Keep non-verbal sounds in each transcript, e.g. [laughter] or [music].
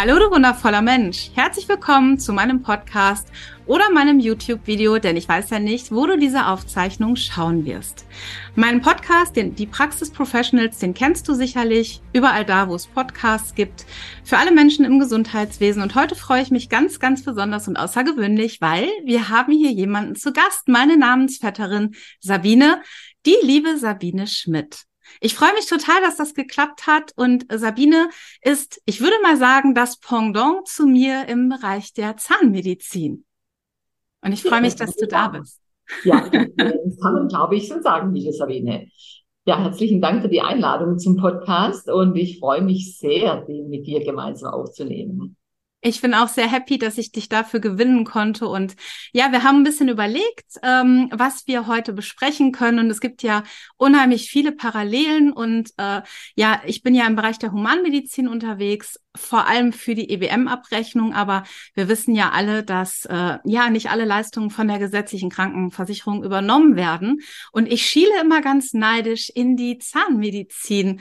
Hallo du wundervoller Mensch. Herzlich willkommen zu meinem Podcast oder meinem YouTube-Video, denn ich weiß ja nicht, wo du diese Aufzeichnung schauen wirst. Meinen Podcast, den, die Praxis Professionals, den kennst du sicherlich überall da, wo es Podcasts gibt, für alle Menschen im Gesundheitswesen. Und heute freue ich mich ganz, ganz besonders und außergewöhnlich, weil wir haben hier jemanden zu Gast, meine Namensvetterin Sabine, die liebe Sabine Schmidt. Ich freue mich total, dass das geklappt hat. Und Sabine ist, ich würde mal sagen, das Pendant zu mir im Bereich der Zahnmedizin. Und ich freue mich, dass du da bist. Ja, das kann man, glaube ich, so sagen, liebe Sabine. Ja, herzlichen Dank für die Einladung zum Podcast und ich freue mich sehr, den mit dir gemeinsam aufzunehmen. Ich bin auch sehr happy, dass ich dich dafür gewinnen konnte. Und ja, wir haben ein bisschen überlegt, ähm, was wir heute besprechen können. Und es gibt ja unheimlich viele Parallelen. Und äh, ja, ich bin ja im Bereich der Humanmedizin unterwegs, vor allem für die EBM-Abrechnung. Aber wir wissen ja alle, dass äh, ja nicht alle Leistungen von der gesetzlichen Krankenversicherung übernommen werden. Und ich schiele immer ganz neidisch in die Zahnmedizin.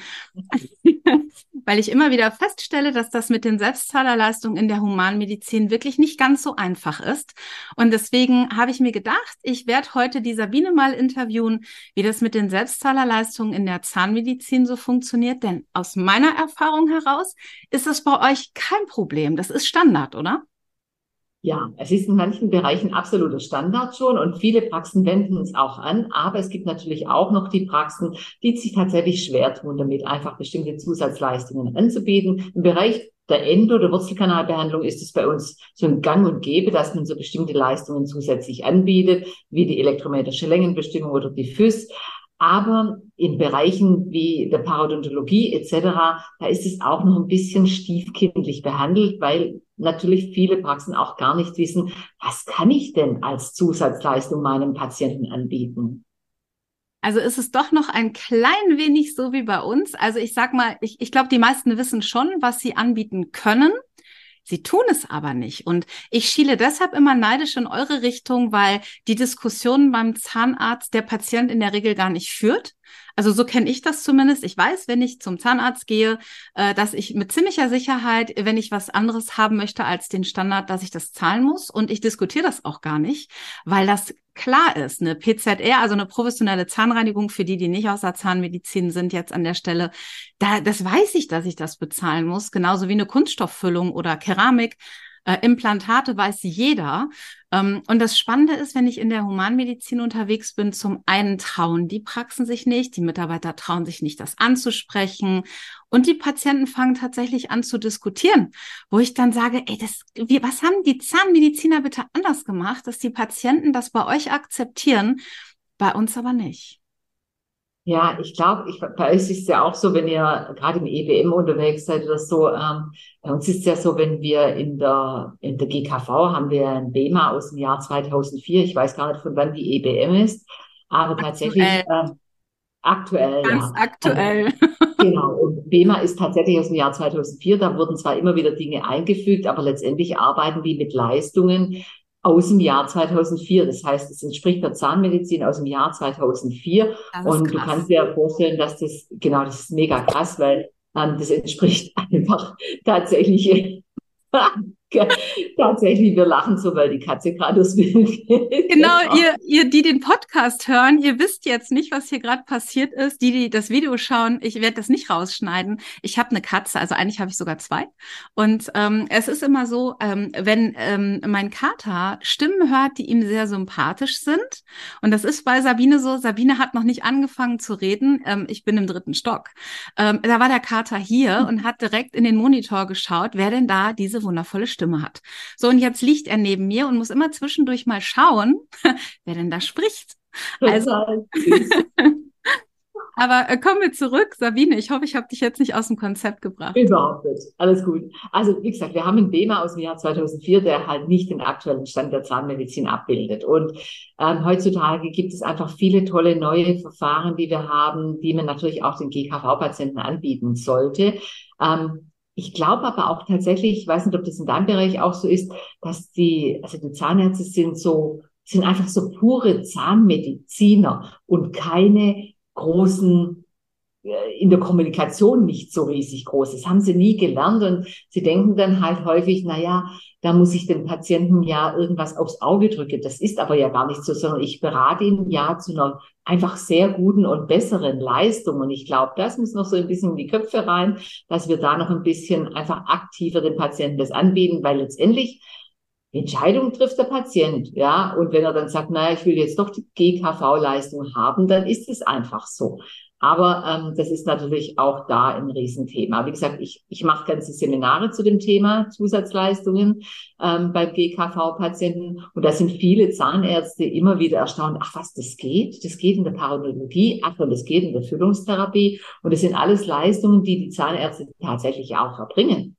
[laughs] weil ich immer wieder feststelle, dass das mit den Selbstzahlerleistungen in der Humanmedizin wirklich nicht ganz so einfach ist. Und deswegen habe ich mir gedacht, ich werde heute die Sabine mal interviewen, wie das mit den Selbstzahlerleistungen in der Zahnmedizin so funktioniert. Denn aus meiner Erfahrung heraus ist das bei euch kein Problem. Das ist Standard, oder? Ja, es ist in manchen Bereichen absoluter Standard schon und viele Praxen wenden es auch an, aber es gibt natürlich auch noch die Praxen, die sich tatsächlich schwer tun, damit einfach bestimmte Zusatzleistungen anzubieten. Im Bereich der Endo- oder Wurzelkanalbehandlung ist es bei uns so ein Gang und Gäbe, dass man so bestimmte Leistungen zusätzlich anbietet, wie die elektrometrische Längenbestimmung oder die FÜS. Aber in Bereichen wie der Parodontologie etc., da ist es auch noch ein bisschen stiefkindlich behandelt, weil natürlich viele Praxen auch gar nicht wissen, was kann ich denn als Zusatzleistung meinem Patienten anbieten. Also ist es doch noch ein klein wenig so wie bei uns. Also ich sag mal, ich, ich glaube, die meisten wissen schon, was sie anbieten können. Sie tun es aber nicht. Und ich schiele deshalb immer neidisch in eure Richtung, weil die Diskussionen beim Zahnarzt der Patient in der Regel gar nicht führt. Also so kenne ich das zumindest. Ich weiß, wenn ich zum Zahnarzt gehe, äh, dass ich mit ziemlicher Sicherheit, wenn ich was anderes haben möchte als den Standard, dass ich das zahlen muss. Und ich diskutiere das auch gar nicht, weil das klar ist. Eine PZR, also eine professionelle Zahnreinigung für die, die nicht aus der Zahnmedizin sind, jetzt an der Stelle, da, das weiß ich, dass ich das bezahlen muss. Genauso wie eine Kunststofffüllung oder Keramik. Äh, Implantate weiß jeder. Ähm, und das Spannende ist, wenn ich in der Humanmedizin unterwegs bin, zum einen trauen die Praxen sich nicht, die Mitarbeiter trauen sich nicht, das anzusprechen. Und die Patienten fangen tatsächlich an zu diskutieren, wo ich dann sage, ey, das, wie, was haben die Zahnmediziner bitte anders gemacht, dass die Patienten das bei euch akzeptieren, bei uns aber nicht? Ja, ich glaube, ich, bei euch ist es ja auch so, wenn ihr gerade im EBM unterwegs seid oder so, ähm, bei uns ist es ja so, wenn wir in der, in der GKV haben wir ein BEMA aus dem Jahr 2004. Ich weiß gar nicht, von wann die EBM ist, aber aktuell. tatsächlich äh, aktuell. Ganz ja. aktuell. Genau. Und BEMA ist tatsächlich aus dem Jahr 2004. Da wurden zwar immer wieder Dinge eingefügt, aber letztendlich arbeiten die mit Leistungen, aus dem Jahr 2004. Das heißt, es entspricht der Zahnmedizin aus dem Jahr 2004. Und krass. du kannst dir vorstellen, dass das, genau, das ist mega krass, weil ähm, das entspricht [laughs] einfach tatsächlich [laughs] Tatsächlich, wir lachen so, weil die Katze gerade das will. Genau, ihr, ihr, die den Podcast hören, ihr wisst jetzt nicht, was hier gerade passiert ist. Die, die das Video schauen, ich werde das nicht rausschneiden. Ich habe eine Katze, also eigentlich habe ich sogar zwei. Und ähm, es ist immer so, ähm, wenn ähm, mein Kater Stimmen hört, die ihm sehr sympathisch sind. Und das ist bei Sabine so. Sabine hat noch nicht angefangen zu reden. Ähm, ich bin im dritten Stock. Ähm, da war der Kater hier und hat direkt in den Monitor geschaut, wer denn da diese wundervolle Stimme hat. So, und jetzt liegt er neben mir und muss immer zwischendurch mal schauen, [laughs] wer denn da spricht. Also, [laughs] Aber äh, kommen wir zurück. Sabine, ich hoffe, ich habe dich jetzt nicht aus dem Konzept gebracht. Überhaupt nicht. Alles gut. Also, wie gesagt, wir haben einen BEMA aus dem Jahr 2004, der halt nicht den aktuellen Stand der Zahnmedizin abbildet. Und ähm, heutzutage gibt es einfach viele tolle neue Verfahren, die wir haben, die man natürlich auch den GKV-Patienten anbieten sollte. Ähm, ich glaube aber auch tatsächlich, ich weiß nicht, ob das in deinem Bereich auch so ist, dass die, also die Zahnärzte sind so, sind einfach so pure Zahnmediziner und keine großen in der Kommunikation nicht so riesig groß. Das haben sie nie gelernt und sie denken dann halt häufig, na ja, da muss ich den Patienten ja irgendwas aufs Auge drücken. Das ist aber ja gar nicht so, sondern ich berate ihn ja zu einer einfach sehr guten und besseren Leistung. Und ich glaube, das muss noch so ein bisschen in die Köpfe rein, dass wir da noch ein bisschen einfach aktiver den Patienten das anbieten, weil letztendlich Entscheidung trifft der Patient, ja. Und wenn er dann sagt, naja, ich will jetzt doch die GKV-Leistung haben, dann ist es einfach so. Aber ähm, das ist natürlich auch da ein Riesenthema. Wie gesagt, ich, ich mache ganze Seminare zu dem Thema Zusatzleistungen ähm, bei GKV-Patienten und da sind viele Zahnärzte immer wieder erstaunt, ach was, das geht? Das geht in der Parodontie, ach und das geht in der Füllungstherapie und das sind alles Leistungen, die die Zahnärzte tatsächlich auch erbringen.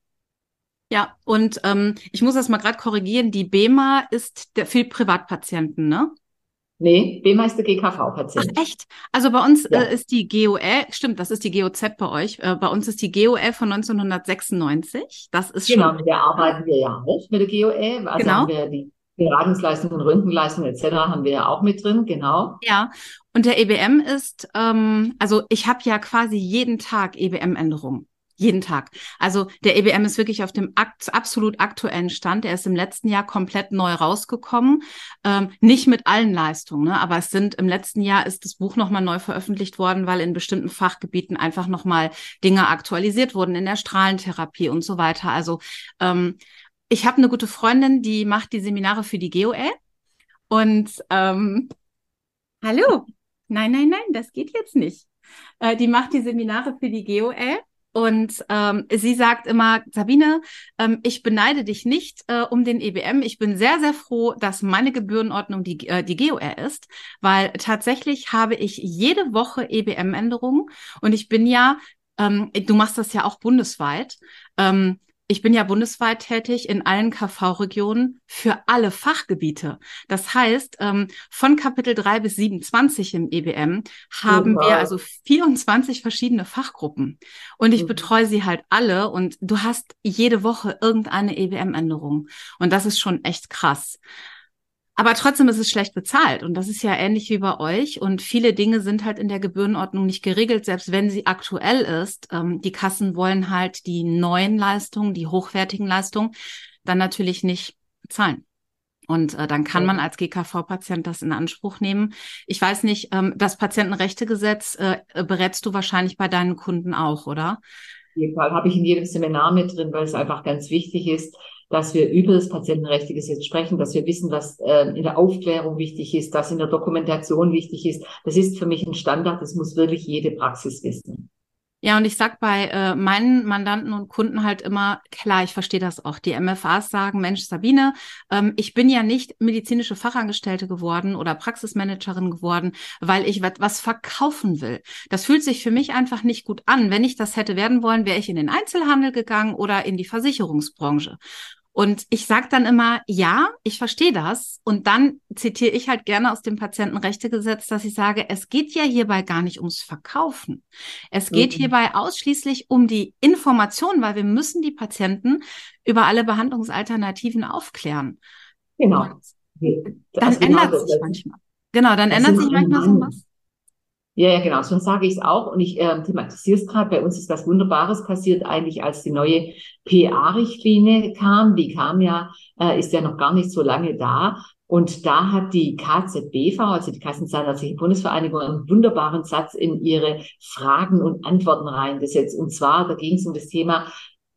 Ja, und ähm, ich muss das mal gerade korrigieren, die BEMA ist der, für Privatpatienten, ne? Nee, BEMA ist der GKV-Patient. Ach, echt? Also bei uns ja. äh, ist die GOL, stimmt, das ist die GOZ bei euch. Äh, bei uns ist die GOL von 1996. Das ist genau, schon. mit der arbeiten wir ja auch mit der GOL. Also genau. haben wir die Beratungsleistungen, Röntgenleistungen etc. haben wir ja auch mit drin, genau. Ja, und der EBM ist, ähm, also ich habe ja quasi jeden Tag EBM-Änderungen. Jeden Tag. Also der EBM ist wirklich auf dem akt absolut aktuellen Stand. Er ist im letzten Jahr komplett neu rausgekommen. Ähm, nicht mit allen Leistungen, ne? aber es sind im letzten Jahr ist das Buch nochmal neu veröffentlicht worden, weil in bestimmten Fachgebieten einfach nochmal Dinge aktualisiert wurden in der Strahlentherapie und so weiter. Also ähm, ich habe eine gute Freundin, die macht die Seminare für die GOL. Und ähm, hallo. Nein, nein, nein, das geht jetzt nicht. Äh, die macht die Seminare für die GOL und ähm, sie sagt immer, Sabine, ähm, ich beneide dich nicht äh, um den EBM. Ich bin sehr, sehr froh, dass meine Gebührenordnung die, äh, die GOR ist, weil tatsächlich habe ich jede Woche EBM-Änderungen und ich bin ja, ähm, du machst das ja auch bundesweit. Ähm, ich bin ja bundesweit tätig in allen KV-Regionen für alle Fachgebiete. Das heißt, ähm, von Kapitel 3 bis 27 im EBM haben Super. wir also 24 verschiedene Fachgruppen. Und ich mhm. betreue sie halt alle und du hast jede Woche irgendeine EBM-Änderung. Und das ist schon echt krass. Aber trotzdem ist es schlecht bezahlt. Und das ist ja ähnlich wie bei euch. Und viele Dinge sind halt in der Gebührenordnung nicht geregelt, selbst wenn sie aktuell ist. Ähm, die Kassen wollen halt die neuen Leistungen, die hochwertigen Leistungen, dann natürlich nicht bezahlen. Und äh, dann kann man als GKV-Patient das in Anspruch nehmen. Ich weiß nicht, ähm, das Patientenrechtegesetz äh, berätst du wahrscheinlich bei deinen Kunden auch, oder? Auf jeden Fall habe ich in jedem Seminar mit drin, weil es einfach ganz wichtig ist, dass wir über das Patientenrechtegesetz sprechen, dass wir wissen, was äh, in der Aufklärung wichtig ist, was in der Dokumentation wichtig ist. Das ist für mich ein Standard, das muss wirklich jede Praxis wissen. Ja, und ich sag bei äh, meinen Mandanten und Kunden halt immer, klar, ich verstehe das auch. Die MFAs sagen, Mensch, Sabine, ähm, ich bin ja nicht medizinische Fachangestellte geworden oder Praxismanagerin geworden, weil ich was verkaufen will. Das fühlt sich für mich einfach nicht gut an. Wenn ich das hätte werden wollen, wäre ich in den Einzelhandel gegangen oder in die Versicherungsbranche. Und ich sage dann immer, ja, ich verstehe das. Und dann zitiere ich halt gerne aus dem Patientenrechtegesetz, dass ich sage, es geht ja hierbei gar nicht ums Verkaufen. Es geht mhm. hierbei ausschließlich um die Information, weil wir müssen die Patienten über alle Behandlungsalternativen aufklären. Genau. Und dann genau ändert sich manchmal. Genau, dann ändert sich manchmal so was. Ja, ja, genau. So sage ich es auch. Und ich äh, thematisiere es gerade. Bei uns ist was Wunderbares passiert eigentlich, als die neue PA-Richtlinie kam. Die kam ja, äh, ist ja noch gar nicht so lange da. Und da hat die KZBV, also die Kassenzahnärztliche Bundesvereinigung, einen wunderbaren Satz in ihre Fragen und Antworten reingesetzt. Und zwar, da ging es um das Thema,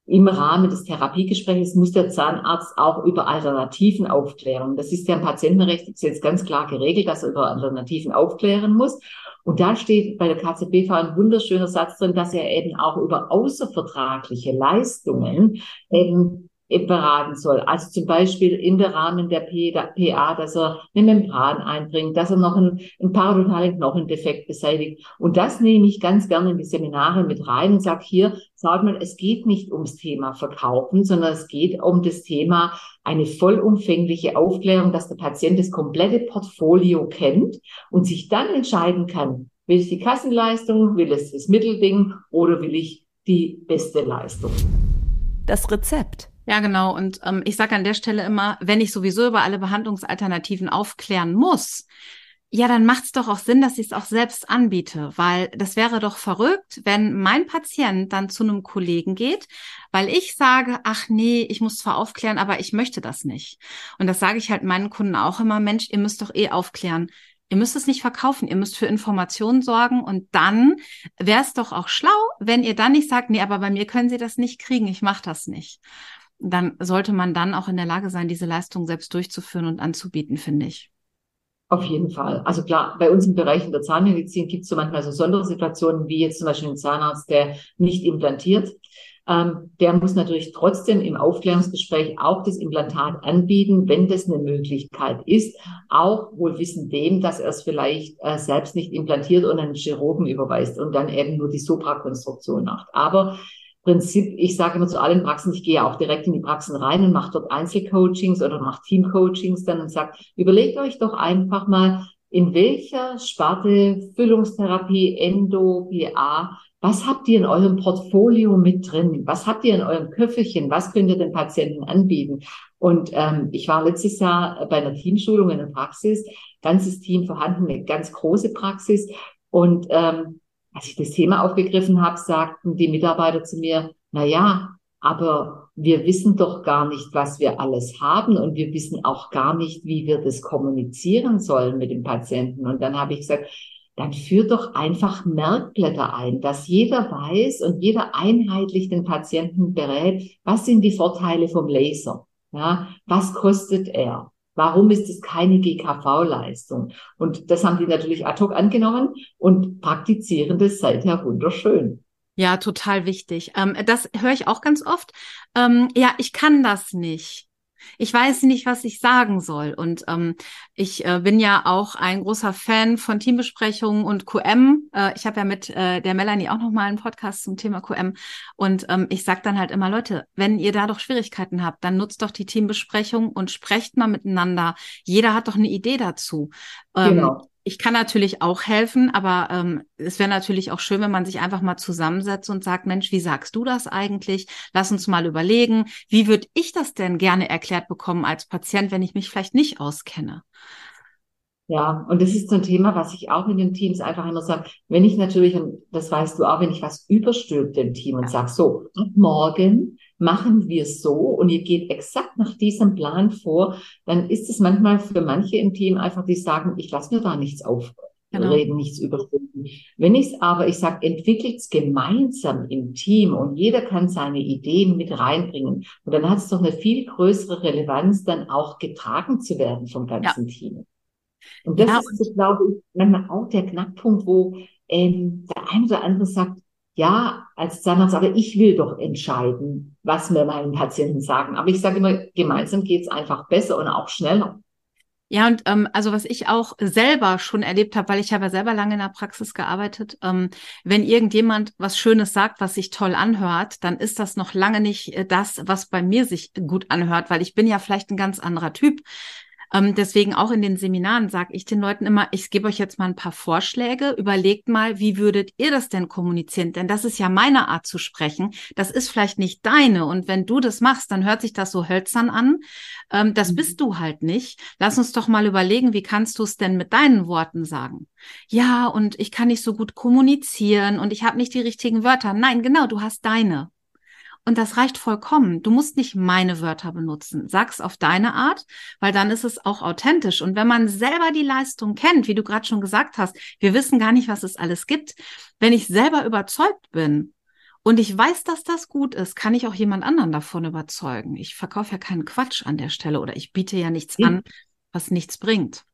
im Rahmen des Therapiegesprächs muss der Zahnarzt auch über Alternativen aufklären. Das ist ja im Patientenrechtsgesetz ganz klar geregelt, dass er über Alternativen aufklären muss. Und da steht bei der KZBV ein wunderschöner Satz drin, dass er eben auch über außervertragliche Leistungen eben beraten soll. Also zum Beispiel in der Rahmen der PA, dass er eine Membran einbringt, dass er noch einen, einen parodontalen Knochendefekt beseitigt. Und das nehme ich ganz gerne in die Seminare mit rein und sage hier, sag mal, es geht nicht ums Thema Verkaufen, sondern es geht um das Thema eine vollumfängliche Aufklärung, dass der Patient das komplette Portfolio kennt und sich dann entscheiden kann, will ich die Kassenleistung, will es das Mittelding oder will ich die beste Leistung. Das Rezept. Ja, genau. Und ähm, ich sage an der Stelle immer, wenn ich sowieso über alle Behandlungsalternativen aufklären muss, ja, dann macht es doch auch Sinn, dass ich es auch selbst anbiete, weil das wäre doch verrückt, wenn mein Patient dann zu einem Kollegen geht, weil ich sage, ach nee, ich muss zwar aufklären, aber ich möchte das nicht. Und das sage ich halt meinen Kunden auch immer, Mensch, ihr müsst doch eh aufklären. Ihr müsst es nicht verkaufen, ihr müsst für Informationen sorgen und dann wäre es doch auch schlau, wenn ihr dann nicht sagt, nee, aber bei mir können Sie das nicht kriegen, ich mache das nicht. Dann sollte man dann auch in der Lage sein, diese Leistung selbst durchzuführen und anzubieten, finde ich. Auf jeden Fall. Also klar, bei uns im Bereich in der Zahnmedizin gibt es so manchmal so Sondersituationen, wie jetzt zum Beispiel ein Zahnarzt, der nicht implantiert ähm, der muss natürlich trotzdem im Aufklärungsgespräch auch das Implantat anbieten, wenn das eine Möglichkeit ist, auch wohl wissen dem, dass er es vielleicht äh, selbst nicht implantiert und einen Chirurgen überweist und dann eben nur die Soprakonstruktion macht. Aber Prinzip, ich sage immer zu allen Praxen, ich gehe auch direkt in die Praxen rein und mache dort Einzelcoachings oder mache Teamcoachings dann und sage, überlegt euch doch einfach mal, in welcher Sparte Füllungstherapie, Endo, PA was habt ihr in eurem Portfolio mit drin? Was habt ihr in eurem Köfferchen? Was könnt ihr den Patienten anbieten? Und ähm, ich war letztes Jahr bei einer Teamschulung in der Praxis, ganzes Team vorhanden, eine ganz große Praxis. Und ähm, als ich das Thema aufgegriffen habe, sagten die Mitarbeiter zu mir, na ja, aber wir wissen doch gar nicht, was wir alles haben und wir wissen auch gar nicht, wie wir das kommunizieren sollen mit dem Patienten. Und dann habe ich gesagt, dann führt doch einfach Merkblätter ein, dass jeder weiß und jeder einheitlich den Patienten berät, was sind die Vorteile vom Laser? Ja, was kostet er? Warum ist es keine GKV-Leistung? Und das haben die natürlich ad hoc angenommen und praktizieren das seither wunderschön. Ja, total wichtig. Ähm, das höre ich auch ganz oft. Ähm, ja, ich kann das nicht. Ich weiß nicht, was ich sagen soll. Und ähm, ich äh, bin ja auch ein großer Fan von Teambesprechungen und QM. Äh, ich habe ja mit äh, der Melanie auch noch mal einen Podcast zum Thema QM. Und ähm, ich sage dann halt immer, Leute, wenn ihr da doch Schwierigkeiten habt, dann nutzt doch die Teambesprechung und sprecht mal miteinander. Jeder hat doch eine Idee dazu. Ähm, genau ich kann natürlich auch helfen, aber ähm, es wäre natürlich auch schön, wenn man sich einfach mal zusammensetzt und sagt, Mensch, wie sagst du das eigentlich? Lass uns mal überlegen, wie würde ich das denn gerne erklärt bekommen als Patient, wenn ich mich vielleicht nicht auskenne? Ja, und das ist so ein Thema, was ich auch in den Teams einfach immer sage, wenn ich natürlich, und das weißt du auch, wenn ich was überstülpe dem Team und sage, so, morgen machen wir so und ihr geht exakt nach diesem Plan vor, dann ist es manchmal für manche im Team einfach, die sagen, ich lasse mir da nichts aufreden, genau. nichts überstülpen. Wenn ich es aber, ich sage, entwickelt es gemeinsam im Team und jeder kann seine Ideen mit reinbringen und dann hat es doch eine viel größere Relevanz, dann auch getragen zu werden vom ganzen ja. Team. Und das ja, ist, glaube ich, manchmal auch der Knackpunkt, wo ähm, der eine oder andere sagt, ja, als Zahnarzt, aber ich will doch entscheiden, was mir meine Patienten sagen. Aber ich sage immer, gemeinsam geht's einfach besser und auch schneller. Ja, und ähm, also was ich auch selber schon erlebt habe, weil ich habe ja selber lange in der Praxis gearbeitet, ähm, wenn irgendjemand was Schönes sagt, was sich toll anhört, dann ist das noch lange nicht äh, das, was bei mir sich gut anhört, weil ich bin ja vielleicht ein ganz anderer Typ. Ähm, deswegen auch in den Seminaren sage ich den Leuten immer, ich gebe euch jetzt mal ein paar Vorschläge, überlegt mal, wie würdet ihr das denn kommunizieren? Denn das ist ja meine Art zu sprechen. Das ist vielleicht nicht deine. Und wenn du das machst, dann hört sich das so hölzern an. Ähm, das mhm. bist du halt nicht. Lass uns doch mal überlegen, wie kannst du es denn mit deinen Worten sagen? Ja, und ich kann nicht so gut kommunizieren und ich habe nicht die richtigen Wörter. Nein, genau, du hast deine. Und das reicht vollkommen. Du musst nicht meine Wörter benutzen. Sag's auf deine Art, weil dann ist es auch authentisch. Und wenn man selber die Leistung kennt, wie du gerade schon gesagt hast, wir wissen gar nicht, was es alles gibt. Wenn ich selber überzeugt bin und ich weiß, dass das gut ist, kann ich auch jemand anderen davon überzeugen. Ich verkaufe ja keinen Quatsch an der Stelle oder ich biete ja nichts an, was nichts bringt.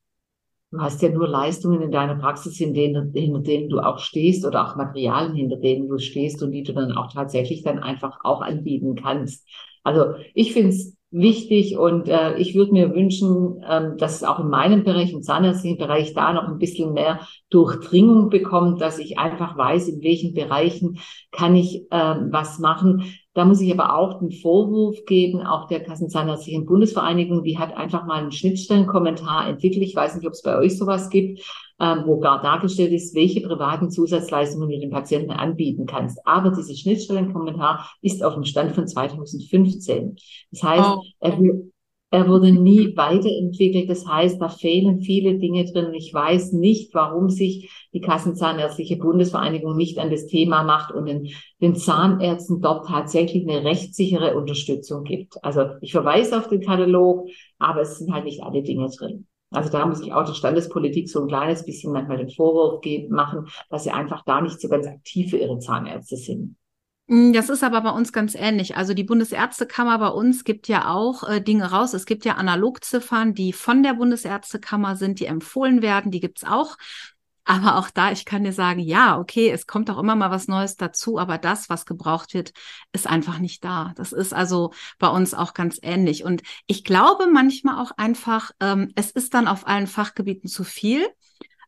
Du hast ja nur Leistungen in deiner Praxis, hinter denen, hinter denen du auch stehst oder auch Materialien, hinter denen du stehst und die du dann auch tatsächlich dann einfach auch anbieten kannst. Also ich finde es wichtig und äh, ich würde mir wünschen, ähm, dass es auch in meinem Bereich, im zahnärztlichen Bereich, da noch ein bisschen mehr Durchdringung bekommt, dass ich einfach weiß, in welchen Bereichen kann ich ähm, was machen. Da muss ich aber auch den Vorwurf geben, auch der Kassenzahnärztlichen Bundesvereinigung, die hat einfach mal einen Schnittstellenkommentar entwickelt. Ich weiß nicht, ob es bei euch sowas gibt, ähm, wo gar dargestellt ist, welche privaten Zusatzleistungen du den Patienten anbieten kannst. Aber dieser Schnittstellenkommentar ist auf dem Stand von 2015. Das heißt, oh. er, er wurde nie weiterentwickelt. Das heißt, da fehlen viele Dinge drin. Ich weiß nicht, warum sich die Kassenzahnärztliche Bundesvereinigung nicht an das Thema macht und den, den Zahnärzten dort tatsächlich eine rechtssichere Unterstützung gibt. Also ich verweise auf den Katalog, aber es sind halt nicht alle Dinge drin. Also da muss ich auch der Standespolitik so ein kleines bisschen manchmal den Vorwurf geben, machen, dass sie einfach da nicht so ganz aktiv für ihre Zahnärzte sind. Mm, das ist aber bei uns ganz ähnlich. Also die Bundesärztekammer bei uns gibt ja auch äh, Dinge raus. Es gibt ja Analogziffern, die von der Bundesärztekammer sind, die empfohlen werden. Die gibt's auch. Aber auch da, ich kann dir sagen, ja, okay, es kommt auch immer mal was Neues dazu, aber das, was gebraucht wird, ist einfach nicht da. Das ist also bei uns auch ganz ähnlich. Und ich glaube manchmal auch einfach, ähm, es ist dann auf allen Fachgebieten zu viel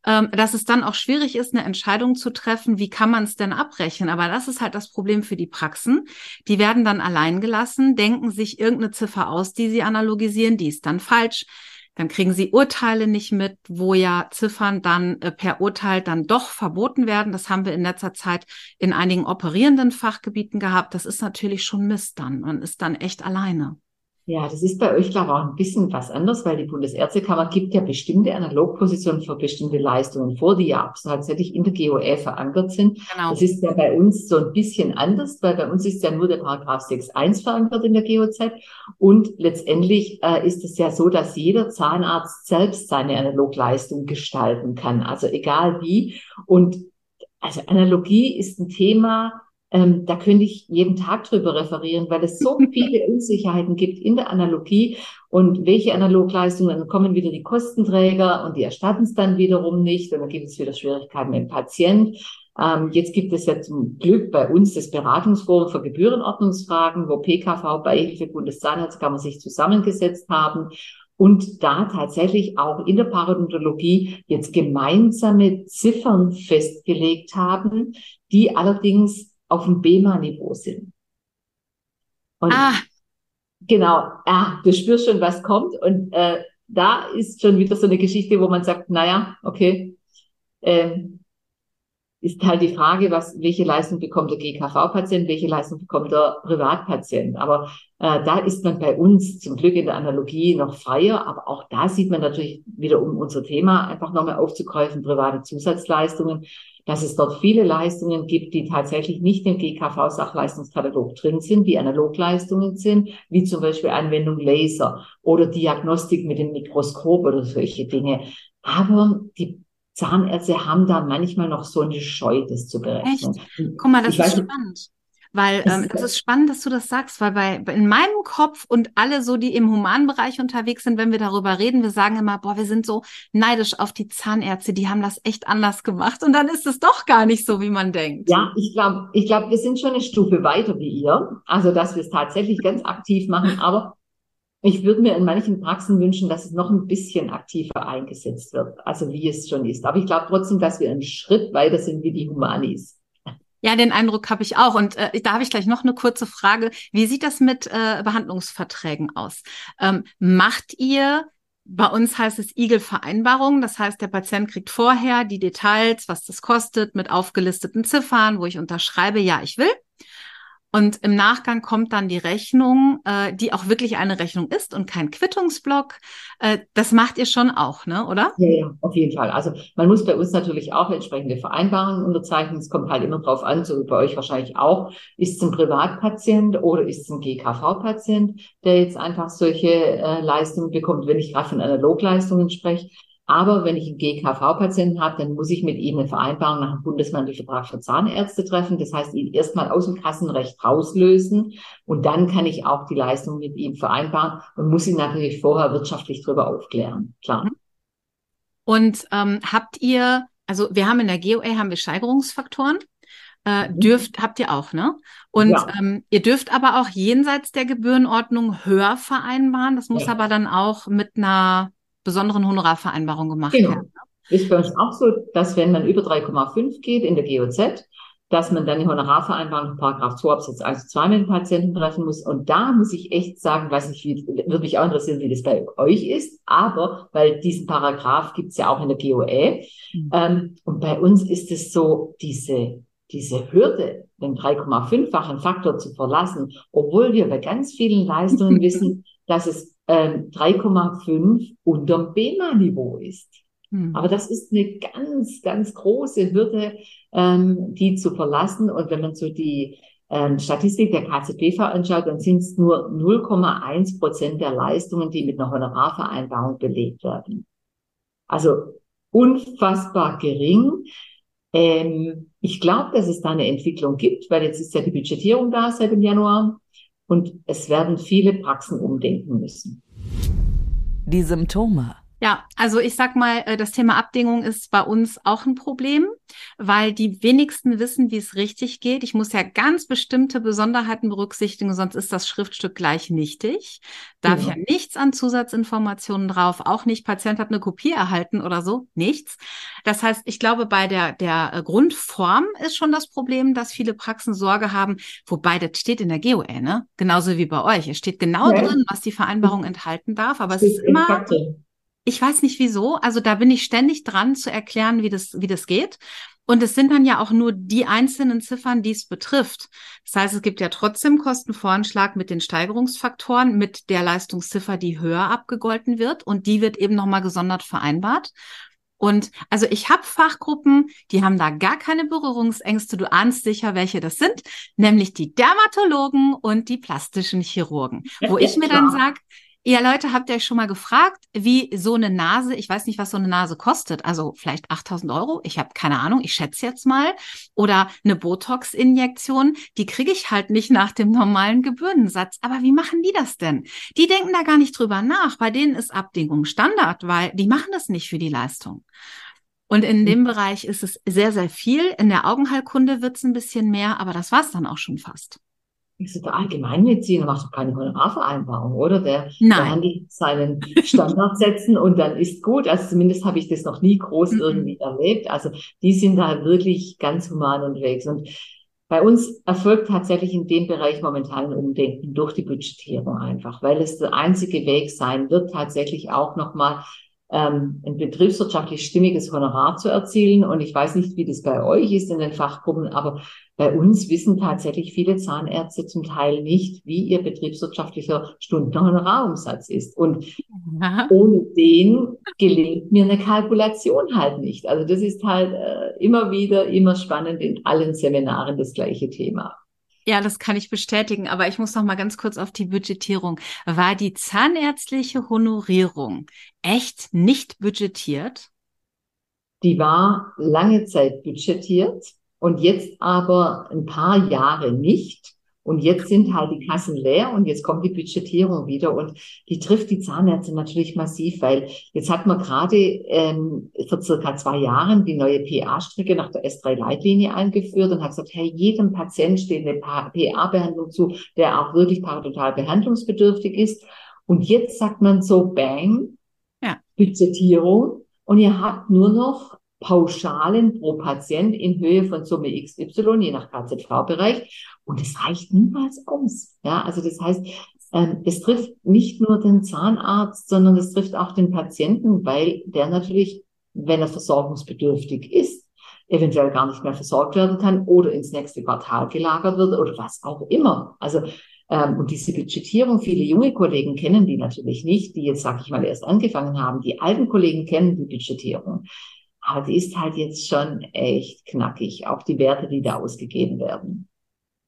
ähm, dass es dann auch schwierig ist, eine Entscheidung zu treffen, wie kann man es denn abbrechen. Aber das ist halt das Problem für die Praxen. Die werden dann allein gelassen, denken sich irgendeine Ziffer aus, die sie analogisieren, die ist dann falsch. Dann kriegen sie Urteile nicht mit, wo ja Ziffern dann äh, per Urteil dann doch verboten werden. Das haben wir in letzter Zeit in einigen operierenden Fachgebieten gehabt. Das ist natürlich schon Mist dann. Man ist dann echt alleine. Ja, das ist bei euch, glaube ich, auch ein bisschen was anderes, weil die Bundesärztekammer gibt ja bestimmte Analogpositionen für bestimmte Leistungen vor, die ja tatsächlich in der GOE verankert sind. Genau. Das ist ja bei uns so ein bisschen anders, weil bei uns ist ja nur der Paragraph 6.1 verankert in der GOZ. Und letztendlich äh, ist es ja so, dass jeder Zahnarzt selbst seine Analogleistung gestalten kann, also egal wie. Und also Analogie ist ein Thema, ähm, da könnte ich jeden Tag drüber referieren, weil es so [laughs] viele Unsicherheiten gibt in der Analogie und welche Analogleistungen, dann kommen wieder die Kostenträger und die erstatten es dann wiederum nicht und dann gibt es wieder Schwierigkeiten mit dem Patient. Ähm, jetzt gibt es ja zum Glück bei uns das Beratungsforum für Gebührenordnungsfragen, wo PKV, Beihilfe, Bundeszahnärztekammer sich zusammengesetzt haben und da tatsächlich auch in der Parodontologie jetzt gemeinsame Ziffern festgelegt haben, die allerdings auf dem BEMA-Niveau sind. Und ah. genau, ah, du spürst schon, was kommt. Und äh, da ist schon wieder so eine Geschichte, wo man sagt, naja, okay, ähm, ist halt die Frage, was, welche Leistung bekommt der GKV-Patient, welche Leistung bekommt der Privatpatient. Aber äh, da ist man bei uns zum Glück in der Analogie noch freier, aber auch da sieht man natürlich wieder, um unser Thema einfach nochmal aufzugreifen, private Zusatzleistungen, dass es dort viele Leistungen gibt, die tatsächlich nicht im GKV-Sachleistungskatalog drin sind, die Analogleistungen sind, wie zum Beispiel Anwendung Laser oder Diagnostik mit dem Mikroskop oder solche Dinge. Aber die Zahnärzte haben da manchmal noch so eine Scheu, das zu berechnen. Echt? Guck mal, das ich ist spannend. Weil ähm, es ist spannend, dass du das sagst, weil bei in meinem Kopf und alle so, die im Humanbereich unterwegs sind, wenn wir darüber reden, wir sagen immer, boah, wir sind so neidisch auf die Zahnärzte, die haben das echt anders gemacht. Und dann ist es doch gar nicht so, wie man denkt. Ja, ich glaube, ich glaube, wir sind schon eine Stufe weiter wie ihr. Also, dass wir es tatsächlich ganz aktiv machen. Aber ich würde mir in manchen Praxen wünschen, dass es noch ein bisschen aktiver eingesetzt wird, also wie es schon ist. Aber ich glaube trotzdem, dass wir einen Schritt weiter sind wie die Humanis. Ja, den Eindruck habe ich auch. Und äh, da habe ich gleich noch eine kurze Frage. Wie sieht das mit äh, Behandlungsverträgen aus? Ähm, macht ihr, bei uns heißt es Igel-Vereinbarung, das heißt, der Patient kriegt vorher die Details, was das kostet, mit aufgelisteten Ziffern, wo ich unterschreibe, ja, ich will. Und im Nachgang kommt dann die Rechnung, äh, die auch wirklich eine Rechnung ist und kein Quittungsblock. Äh, das macht ihr schon auch, ne, oder? Ja, ja, auf jeden Fall. Also man muss bei uns natürlich auch entsprechende Vereinbarungen unterzeichnen. Es kommt halt immer drauf an, so wie bei euch wahrscheinlich auch. Ist es ein Privatpatient oder ist es ein GKV-Patient, der jetzt einfach solche äh, Leistungen bekommt, wenn ich gerade von Analogleistungen spreche? Aber wenn ich einen GKV-Patienten habe, dann muss ich mit ihm eine Vereinbarung nach dem Bundesmantelvertrag für Zahnärzte treffen. Das heißt, ihn erstmal aus dem Kassenrecht rauslösen und dann kann ich auch die Leistung mit ihm vereinbaren und muss ihn natürlich vorher wirtschaftlich darüber aufklären. Klar. Und ähm, habt ihr, also wir haben in der GOA haben wir Steigerungsfaktoren. Äh, mhm. dürft, habt ihr auch, ne? Und ja. ähm, ihr dürft aber auch jenseits der Gebührenordnung höher vereinbaren. Das muss ja. aber dann auch mit einer besonderen Honorarvereinbarung gemacht genau. werden. Ist bei uns auch so, dass wenn man über 3,5 geht in der GOZ, dass man dann die Honorarvereinbarung Paragraph 2 Absatz 1 2 mit dem Patienten treffen muss. Und da muss ich echt sagen, weiß nicht, wie, würde mich auch interessieren, wie das bei euch ist, aber, weil diesen Paragraph gibt's ja auch in der GOE. Mhm. Ähm, und bei uns ist es so, diese, diese Hürde, den 3,5-fachen Faktor zu verlassen, obwohl wir bei ganz vielen Leistungen [laughs] wissen, dass es ähm, 3,5 unterm BEMA-Niveau ist. Hm. Aber das ist eine ganz, ganz große Hürde, ähm, die zu verlassen. Und wenn man so die ähm, Statistik der KZBV anschaut, dann sind es nur 0,1 Prozent der Leistungen, die mit einer Honorarvereinbarung belegt werden. Also unfassbar gering. Ähm, ich glaube, dass es da eine Entwicklung gibt, weil jetzt ist ja die Budgetierung da seit dem Januar und es werden viele Praxen umdenken müssen. Die Symptome ja, also ich sag mal, äh, das Thema Abdingung ist bei uns auch ein Problem, weil die wenigsten wissen, wie es richtig geht. Ich muss ja ganz bestimmte Besonderheiten berücksichtigen, sonst ist das Schriftstück gleich nichtig. Darf ja, ja nichts an Zusatzinformationen drauf, auch nicht Patient hat eine Kopie erhalten oder so, nichts. Das heißt, ich glaube, bei der, der äh, Grundform ist schon das Problem, dass viele Praxen Sorge haben, wobei das steht in der GOE, ne? Genauso wie bei euch. Es steht genau ja. drin, was die Vereinbarung enthalten darf, aber es ist immer. Fakte ich weiß nicht wieso. Also da bin ich ständig dran zu erklären, wie das, wie das geht. Und es sind dann ja auch nur die einzelnen Ziffern, die es betrifft. Das heißt, es gibt ja trotzdem Kostenvoranschlag mit den Steigerungsfaktoren, mit der Leistungsziffer, die höher abgegolten wird. Und die wird eben nochmal gesondert vereinbart. Und also ich habe Fachgruppen, die haben da gar keine Berührungsängste. Du ahnst sicher, welche das sind, nämlich die Dermatologen und die plastischen Chirurgen, wo ich [laughs] mir dann sage, ja, Leute, habt ihr euch schon mal gefragt, wie so eine Nase, ich weiß nicht, was so eine Nase kostet, also vielleicht 8000 Euro, ich habe keine Ahnung, ich schätze jetzt mal, oder eine Botox-Injektion, die kriege ich halt nicht nach dem normalen Gebührensatz. Aber wie machen die das denn? Die denken da gar nicht drüber nach. Bei denen ist Abdingung Standard, weil die machen das nicht für die Leistung. Und in dem Bereich ist es sehr, sehr viel. In der Augenheilkunde wird es ein bisschen mehr, aber das war es dann auch schon fast. Ich so, der Allgemeinmediziner macht doch keine Honorarvereinbarung, oder? Der, der handelt seinen Standard setzen und dann ist gut. Also zumindest habe ich das noch nie groß mhm. irgendwie erlebt. Also die sind da wirklich ganz human unterwegs. Und bei uns erfolgt tatsächlich in dem Bereich momentan ein Umdenken durch die Budgetierung einfach, weil es der einzige Weg sein wird, tatsächlich auch nochmal ähm, ein betriebswirtschaftlich stimmiges Honorar zu erzielen. Und ich weiß nicht, wie das bei euch ist in den Fachgruppen, aber bei uns wissen tatsächlich viele Zahnärzte zum Teil nicht, wie ihr betriebswirtschaftlicher Stundenhonorarumsatz ist. Und Aha. ohne den gelingt mir eine Kalkulation halt nicht. Also das ist halt äh, immer wieder, immer spannend in allen Seminaren das gleiche Thema. Ja, das kann ich bestätigen, aber ich muss noch mal ganz kurz auf die Budgetierung. War die zahnärztliche Honorierung echt nicht budgetiert? Die war lange Zeit budgetiert und jetzt aber ein paar Jahre nicht. Und jetzt sind halt die Kassen leer und jetzt kommt die Budgetierung wieder und die trifft die Zahnärzte natürlich massiv, weil jetzt hat man gerade ähm, vor circa zwei Jahren die neue PA-Strecke nach der S3-Leitlinie eingeführt und hat gesagt, hey, jedem Patient steht eine PA-Behandlung zu, der auch wirklich parodontal behandlungsbedürftig ist. Und jetzt sagt man so, bang, ja. Budgetierung und ihr habt nur noch Pauschalen pro Patient in Höhe von Summe XY, je nach KZV-Bereich. Und es reicht niemals aus. Ja, also das heißt, ähm, es trifft nicht nur den Zahnarzt, sondern es trifft auch den Patienten, weil der natürlich, wenn er versorgungsbedürftig ist, eventuell gar nicht mehr versorgt werden kann oder ins nächste Quartal gelagert wird oder was auch immer. Also ähm, und diese Budgetierung, viele junge Kollegen kennen die natürlich nicht, die jetzt, sag ich mal, erst angefangen haben. Die alten Kollegen kennen die Budgetierung. Aber die ist halt jetzt schon echt knackig, auch die Werte, die da ausgegeben werden.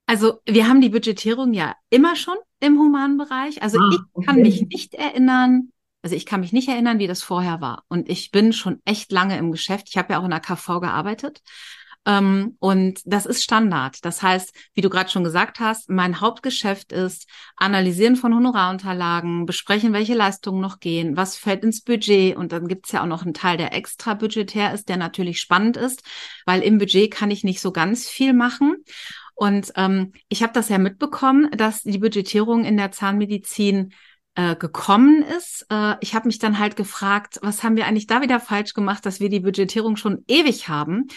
Also wir haben die Budgetierung ja immer schon im humanen Bereich. Also ah, ich kann okay. mich nicht erinnern, also ich kann mich nicht erinnern, wie das vorher war. Und ich bin schon echt lange im Geschäft. Ich habe ja auch in der KV gearbeitet. Ähm, und das ist Standard. Das heißt, wie du gerade schon gesagt hast, mein Hauptgeschäft ist Analysieren von Honorarunterlagen, besprechen, welche Leistungen noch gehen, was fällt ins Budget. Und dann gibt es ja auch noch einen Teil, der extra budgetär ist, der natürlich spannend ist, weil im Budget kann ich nicht so ganz viel machen. Und ähm, ich habe das ja mitbekommen, dass die Budgetierung in der Zahnmedizin äh, gekommen ist. Äh, ich habe mich dann halt gefragt, was haben wir eigentlich da wieder falsch gemacht, dass wir die Budgetierung schon ewig haben.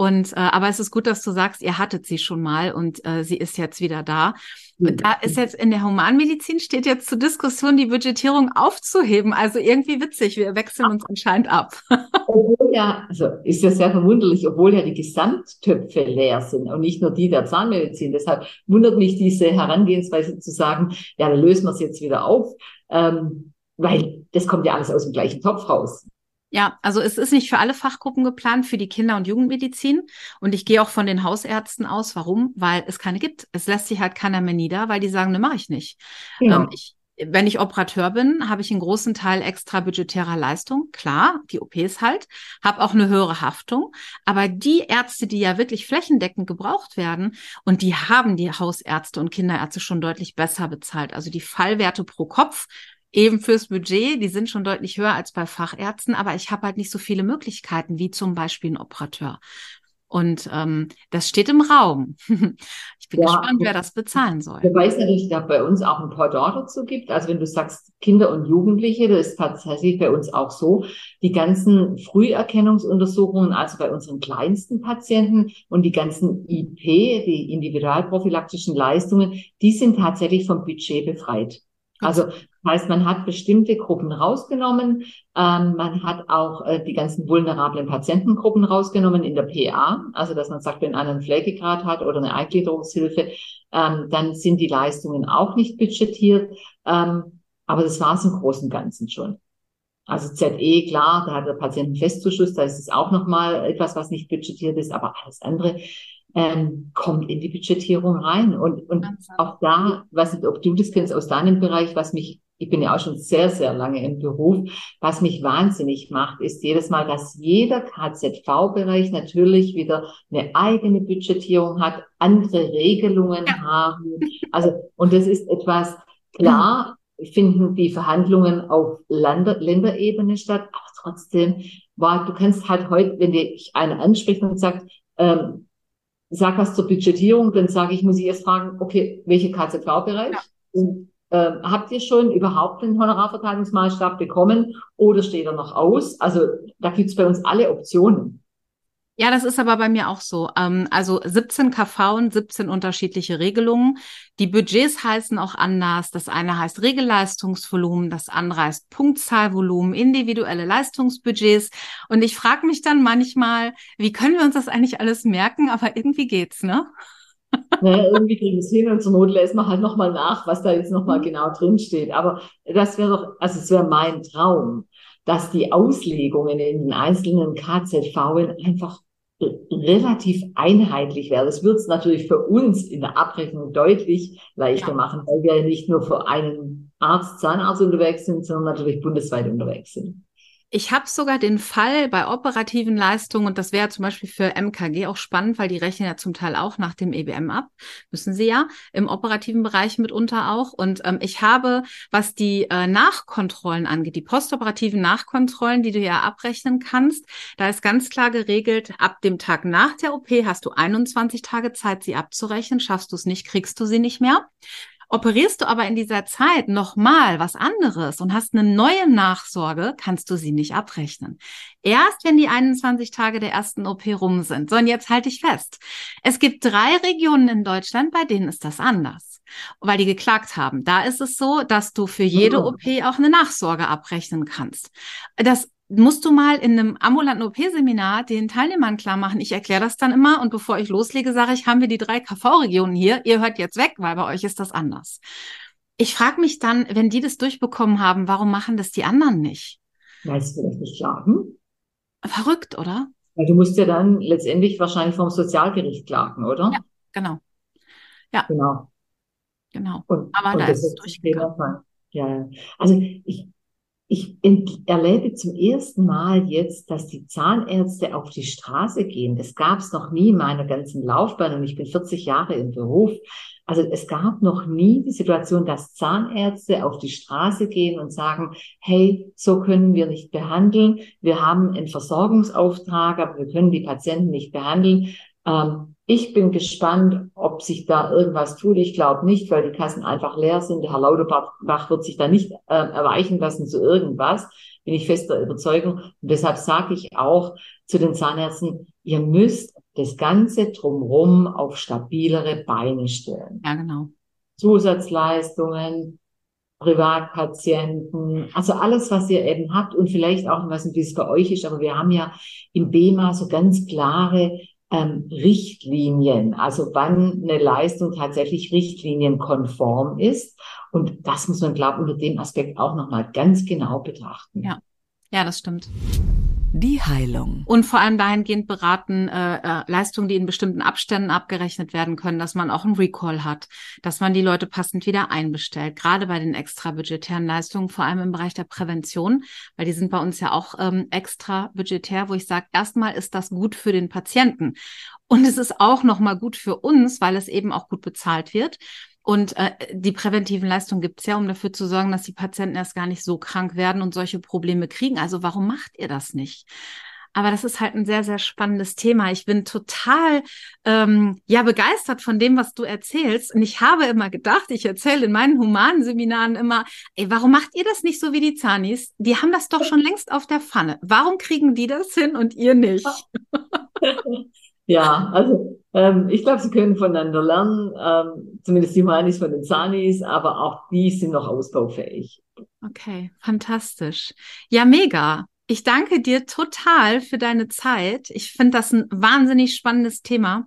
Und äh, aber es ist gut, dass du sagst, ihr hattet sie schon mal und äh, sie ist jetzt wieder da. Und da ist jetzt in der Humanmedizin steht jetzt zur Diskussion, die Budgetierung aufzuheben. Also irgendwie witzig, wir wechseln uns anscheinend ab. [laughs] Obwohl ja, also ist ja sehr verwunderlich, obwohl ja die Gesamttöpfe leer sind und nicht nur die der Zahnmedizin. Deshalb wundert mich diese Herangehensweise zu sagen, ja, dann lösen wir es jetzt wieder auf, ähm, weil das kommt ja alles aus dem gleichen Topf raus. Ja, also es ist nicht für alle Fachgruppen geplant, für die Kinder- und Jugendmedizin. Und ich gehe auch von den Hausärzten aus. Warum? Weil es keine gibt. Es lässt sich halt keiner mehr nieder, weil die sagen, ne, mache ich nicht. Ja. Ähm, ich, wenn ich Operateur bin, habe ich einen großen Teil extra budgetärer Leistung. Klar, die OPs halt, habe auch eine höhere Haftung. Aber die Ärzte, die ja wirklich flächendeckend gebraucht werden, und die haben die Hausärzte und Kinderärzte schon deutlich besser bezahlt. Also die Fallwerte pro Kopf eben fürs Budget, die sind schon deutlich höher als bei Fachärzten, aber ich habe halt nicht so viele Möglichkeiten wie zum Beispiel ein Operateur. Und ähm, das steht im Raum. [laughs] ich bin ja, gespannt, wer das bezahlen soll. Du weißt natürlich, dass bei uns auch ein Pendant dazu gibt. Also wenn du sagst Kinder und Jugendliche, das ist tatsächlich bei uns auch so. Die ganzen Früherkennungsuntersuchungen, also bei unseren kleinsten Patienten und die ganzen IP, die individualprophylaktischen Leistungen, die sind tatsächlich vom Budget befreit. Also das heißt, man hat bestimmte Gruppen rausgenommen, ähm, man hat auch äh, die ganzen vulnerablen Patientengruppen rausgenommen in der PA, also dass man sagt, wenn einer einen Pflegegrad hat oder eine Eingliederungshilfe, ähm, dann sind die Leistungen auch nicht budgetiert. Ähm, aber das war es im Großen und Ganzen schon. Also ZE, klar, da hat der Patient einen Festzuschuss, da ist es auch nochmal etwas, was nicht budgetiert ist, aber alles andere ähm, kommt in die Budgetierung rein. Und, und auch da, weiß nicht, ob du das kennst aus deinem Bereich, was mich, ich bin ja auch schon sehr, sehr lange im Beruf, was mich wahnsinnig macht, ist jedes Mal, dass jeder KZV-Bereich natürlich wieder eine eigene Budgetierung hat, andere Regelungen ja. haben. Also, und das ist etwas, klar, finden die Verhandlungen auf Lander, Länderebene statt, aber trotzdem, war, du kannst halt heute, wenn dich einer anspricht und sagt, ähm, sag was zur Budgetierung, dann sage ich, muss ich erst fragen, okay, welche KZV-Bereich? Ja. äh, habt ihr schon überhaupt einen Honorarverteilungsmaßstab bekommen oder steht er noch aus? Also da gibt's bei uns alle Optionen. Ja, das ist aber bei mir auch so. Ähm, also 17 KV und 17 unterschiedliche Regelungen. Die Budgets heißen auch anders. Das eine heißt Regelleistungsvolumen, das andere heißt Punktzahlvolumen, individuelle Leistungsbudgets. Und ich frage mich dann manchmal, wie können wir uns das eigentlich alles merken? Aber irgendwie geht's, ne? Naja, irgendwie kriegen wir es hin und zur Not lesen wir halt nochmal nach, was da jetzt nochmal genau drin steht. Aber das wäre doch, also es wäre mein Traum, dass die Auslegungen in den einzelnen KZV einfach relativ einheitlich wäre. Das wird es natürlich für uns in der Abrechnung deutlich leichter ja. machen, weil wir nicht nur für einen Arzt, Zahnarzt unterwegs sind, sondern natürlich bundesweit unterwegs sind. Ich habe sogar den Fall bei operativen Leistungen, und das wäre zum Beispiel für MKG auch spannend, weil die rechnen ja zum Teil auch nach dem EBM ab, müssen sie ja, im operativen Bereich mitunter auch. Und ähm, ich habe, was die äh, Nachkontrollen angeht, die postoperativen Nachkontrollen, die du ja abrechnen kannst, da ist ganz klar geregelt, ab dem Tag nach der OP hast du 21 Tage Zeit, sie abzurechnen. Schaffst du es nicht, kriegst du sie nicht mehr. Operierst du aber in dieser Zeit nochmal was anderes und hast eine neue Nachsorge, kannst du sie nicht abrechnen. Erst wenn die 21 Tage der ersten OP rum sind. So, und jetzt halte ich fest. Es gibt drei Regionen in Deutschland, bei denen ist das anders. Weil die geklagt haben. Da ist es so, dass du für jede OP auch eine Nachsorge abrechnen kannst. Das musst du mal in einem ambulanten OP-Seminar den Teilnehmern klar machen. Ich erkläre das dann immer und bevor ich loslege, sage ich, haben wir die drei KV-Regionen hier. Ihr hört jetzt weg, weil bei euch ist das anders. Ich frage mich dann, wenn die das durchbekommen haben, warum machen das die anderen nicht? Weil sie vielleicht nicht klagen. Verrückt, oder? Weil du musst ja dann letztendlich wahrscheinlich vom Sozialgericht klagen, oder? Ja, genau. Ja. Genau. Genau. Und, Aber und da ist es durchgegangen. Ja, also ich, ich erlebe zum ersten Mal jetzt, dass die Zahnärzte auf die Straße gehen. Das gab es noch nie in meiner ganzen Laufbahn und ich bin 40 Jahre im Beruf. Also es gab noch nie die Situation, dass Zahnärzte auf die Straße gehen und sagen, hey, so können wir nicht behandeln. Wir haben einen Versorgungsauftrag, aber wir können die Patienten nicht behandeln. Ähm, ich bin gespannt, ob sich da irgendwas tut. Ich glaube nicht, weil die Kassen einfach leer sind. Herr Lauterbach wird sich da nicht äh, erweichen lassen zu irgendwas. Bin ich fester Überzeugung. Und deshalb sage ich auch zu den Zahnärzten, ihr müsst das Ganze drumherum auf stabilere Beine stellen. Ja, genau. Zusatzleistungen, Privatpatienten, also alles, was ihr eben habt und vielleicht auch, was ein bisschen für euch ist, aber wir haben ja im BEMA so ganz klare ähm, Richtlinien, also wann eine Leistung tatsächlich richtlinienkonform ist. Und das muss man, glaube ich, unter dem Aspekt auch nochmal ganz genau betrachten. Ja, ja, das stimmt. Die Heilung. Und vor allem dahingehend beraten äh, äh, Leistungen, die in bestimmten Abständen abgerechnet werden können, dass man auch einen Recall hat, dass man die Leute passend wieder einbestellt, gerade bei den extrabudgetären Leistungen, vor allem im Bereich der Prävention, weil die sind bei uns ja auch ähm, extra budgetär, wo ich sage, erstmal ist das gut für den Patienten. Und es ist auch nochmal gut für uns, weil es eben auch gut bezahlt wird. Und äh, die präventiven Leistungen gibt es ja, um dafür zu sorgen, dass die Patienten erst gar nicht so krank werden und solche Probleme kriegen. Also warum macht ihr das nicht? Aber das ist halt ein sehr, sehr spannendes Thema. Ich bin total ähm, ja begeistert von dem, was du erzählst. Und ich habe immer gedacht, ich erzähle in meinen humanen Seminaren immer, ey, warum macht ihr das nicht so wie die Zanis? Die haben das doch schon längst auf der Pfanne. Warum kriegen die das hin und ihr nicht? [laughs] Ja, also ähm, ich glaube, sie können voneinander lernen, ähm, zumindest die Humanis von den Zanis, aber auch die sind noch ausbaufähig. Okay, fantastisch. Ja, mega. Ich danke dir total für deine Zeit. Ich finde das ein wahnsinnig spannendes Thema.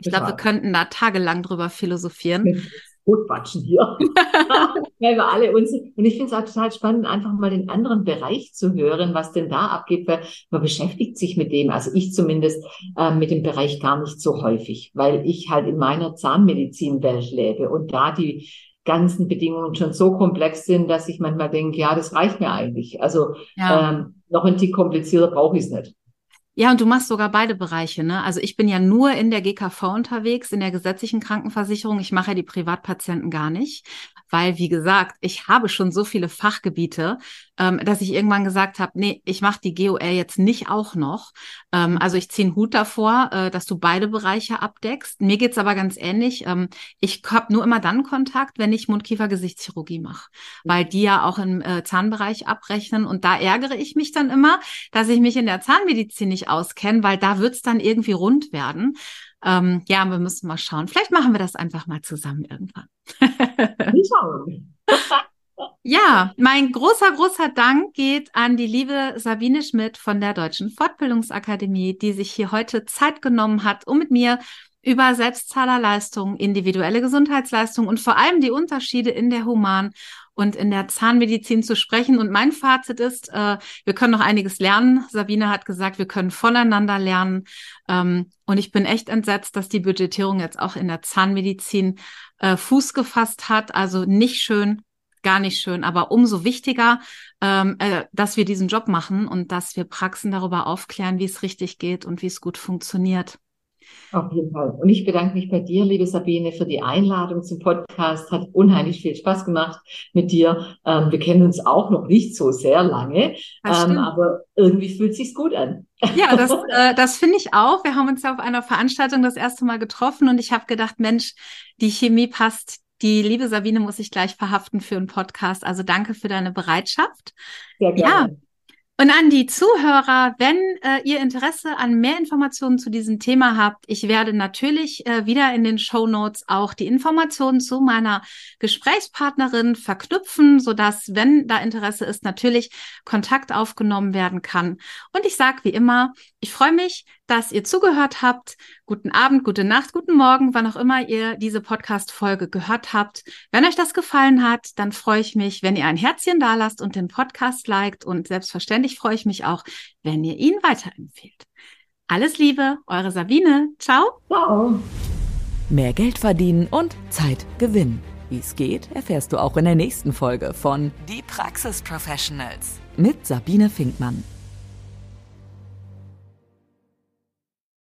Ich glaube, wir könnten da tagelang drüber philosophieren. [laughs] totquatschen hier. [laughs] weil wir alle uns, und ich finde es auch total spannend, einfach mal den anderen Bereich zu hören, was denn da abgeht, weil man beschäftigt sich mit dem, also ich zumindest, äh, mit dem Bereich gar nicht so häufig, weil ich halt in meiner Zahnmedizinwelt lebe und da die ganzen Bedingungen schon so komplex sind, dass ich manchmal denke, ja, das reicht mir eigentlich. Also ja. ähm, noch ein Tick komplizierter brauche ich es nicht. Ja, und du machst sogar beide Bereiche, ne? Also ich bin ja nur in der GKV unterwegs, in der gesetzlichen Krankenversicherung. Ich mache ja die Privatpatienten gar nicht weil, wie gesagt, ich habe schon so viele Fachgebiete, ähm, dass ich irgendwann gesagt habe, nee, ich mache die GOL jetzt nicht auch noch. Ähm, also ich ziehe einen Hut davor, äh, dass du beide Bereiche abdeckst. Mir geht's aber ganz ähnlich. Ähm, ich habe nur immer dann Kontakt, wenn ich Mundkiefer-Gesichtschirurgie mache, weil die ja auch im äh, Zahnbereich abrechnen. Und da ärgere ich mich dann immer, dass ich mich in der Zahnmedizin nicht auskenne, weil da wird's dann irgendwie rund werden. Ähm, ja, wir müssen mal schauen. Vielleicht machen wir das einfach mal zusammen irgendwann. [laughs] ja, mein großer, großer Dank geht an die liebe Sabine Schmidt von der Deutschen Fortbildungsakademie, die sich hier heute Zeit genommen hat, um mit mir über Selbstzahlerleistungen, individuelle Gesundheitsleistungen und vor allem die Unterschiede in der Human- und in der Zahnmedizin zu sprechen. Und mein Fazit ist, äh, wir können noch einiges lernen. Sabine hat gesagt, wir können voneinander lernen. Ähm, und ich bin echt entsetzt, dass die Budgetierung jetzt auch in der Zahnmedizin äh, Fuß gefasst hat. Also nicht schön, gar nicht schön, aber umso wichtiger, ähm, äh, dass wir diesen Job machen und dass wir Praxen darüber aufklären, wie es richtig geht und wie es gut funktioniert. Auf jeden Fall. Und ich bedanke mich bei dir, liebe Sabine, für die Einladung zum Podcast. Hat unheimlich viel Spaß gemacht mit dir. Ähm, wir kennen uns auch noch nicht so sehr lange, ähm, aber irgendwie fühlt es sich gut an. Ja, das, [laughs] äh, das finde ich auch. Wir haben uns ja auf einer Veranstaltung das erste Mal getroffen und ich habe gedacht, Mensch, die Chemie passt. Die liebe Sabine muss ich gleich verhaften für einen Podcast. Also danke für deine Bereitschaft. Sehr gerne. Ja, und an die Zuhörer, wenn äh, ihr Interesse an mehr Informationen zu diesem Thema habt, ich werde natürlich äh, wieder in den Show Notes auch die Informationen zu meiner Gesprächspartnerin verknüpfen, so dass, wenn da Interesse ist, natürlich Kontakt aufgenommen werden kann. Und ich sage wie immer, ich freue mich, dass ihr zugehört habt. Guten Abend, gute Nacht, guten Morgen, wann auch immer ihr diese Podcast-Folge gehört habt. Wenn euch das gefallen hat, dann freue ich mich, wenn ihr ein Herzchen da lasst und den Podcast liked und selbstverständlich freue ich mich auch, wenn ihr ihn weiterempfehlt. Alles Liebe, eure Sabine. Ciao. Ciao. Mehr Geld verdienen und Zeit gewinnen. Wie es geht, erfährst du auch in der nächsten Folge von Die Praxis Professionals mit Sabine Finkmann.